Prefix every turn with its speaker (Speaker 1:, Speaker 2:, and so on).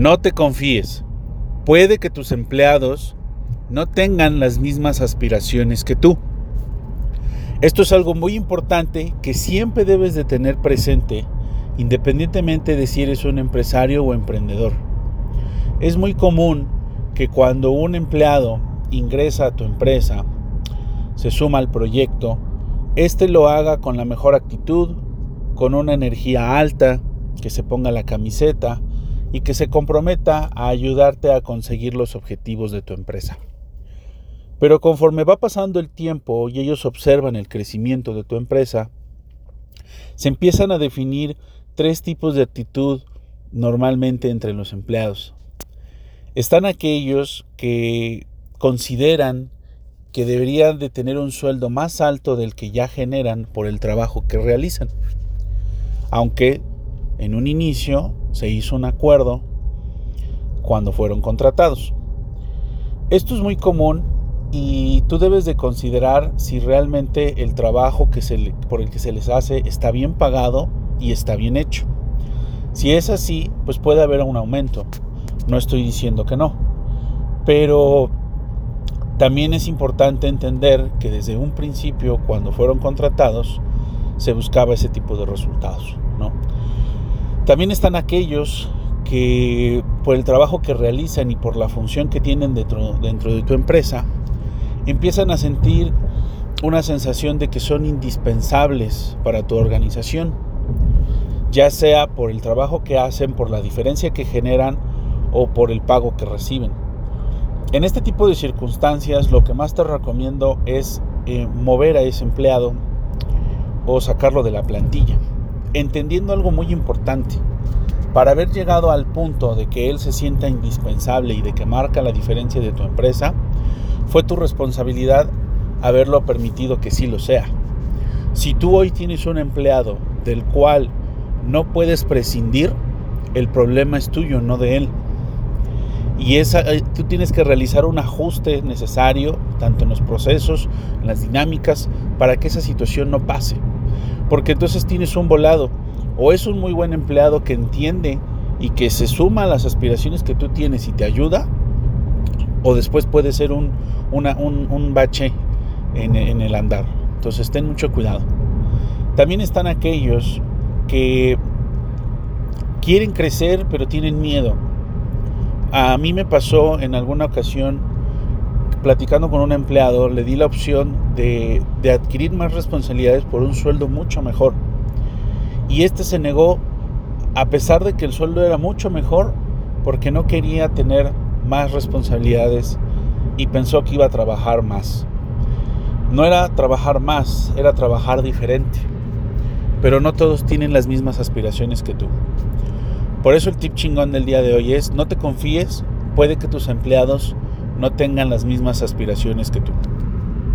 Speaker 1: No te confíes. Puede que tus empleados no tengan las mismas aspiraciones que tú. Esto es algo muy importante que siempre debes de tener presente, independientemente de si eres un empresario o emprendedor. Es muy común que cuando un empleado ingresa a tu empresa, se suma al proyecto, éste lo haga con la mejor actitud, con una energía alta, que se ponga la camiseta y que se comprometa a ayudarte a conseguir los objetivos de tu empresa. Pero conforme va pasando el tiempo y ellos observan el crecimiento de tu empresa, se empiezan a definir tres tipos de actitud normalmente entre los empleados. Están aquellos que consideran que deberían de tener un sueldo más alto del que ya generan por el trabajo que realizan. Aunque en un inicio se hizo un acuerdo cuando fueron contratados. Esto es muy común y tú debes de considerar si realmente el trabajo que se por el que se les hace está bien pagado y está bien hecho. Si es así, pues puede haber un aumento. No estoy diciendo que no. Pero también es importante entender que desde un principio, cuando fueron contratados, se buscaba ese tipo de resultados. También están aquellos que por el trabajo que realizan y por la función que tienen dentro, dentro de tu empresa, empiezan a sentir una sensación de que son indispensables para tu organización, ya sea por el trabajo que hacen, por la diferencia que generan o por el pago que reciben. En este tipo de circunstancias lo que más te recomiendo es eh, mover a ese empleado o sacarlo de la plantilla, entendiendo algo muy importante. Para haber llegado al punto de que él se sienta indispensable y de que marca la diferencia de tu empresa, fue tu responsabilidad haberlo permitido que sí lo sea. Si tú hoy tienes un empleado del cual no puedes prescindir, el problema es tuyo, no de él. Y eh, tú tienes que realizar un ajuste necesario, tanto en los procesos, en las dinámicas, para que esa situación no pase. Porque entonces tienes un volado. O es un muy buen empleado que entiende y que se suma a las aspiraciones que tú tienes y te ayuda, o después puede ser un, un, bache en, en el andar. Entonces ten mucho cuidado. También están aquellos que quieren crecer pero tienen miedo a mí me pasó en alguna ocasión, platicando con un empleado, le di la opción de, adquirir más responsabilidades por un sueldo mucho mejor. Y este se negó, a pesar de que el sueldo era mucho mejor, porque no quería tener más responsabilidades y pensó que iba a trabajar más. No era trabajar más, era trabajar diferente. Pero no todos tienen las mismas aspiraciones que tú. Por eso el tip chingón del día de hoy es no te confíes, puede que tus empleados no tengan las mismas aspiraciones que tú.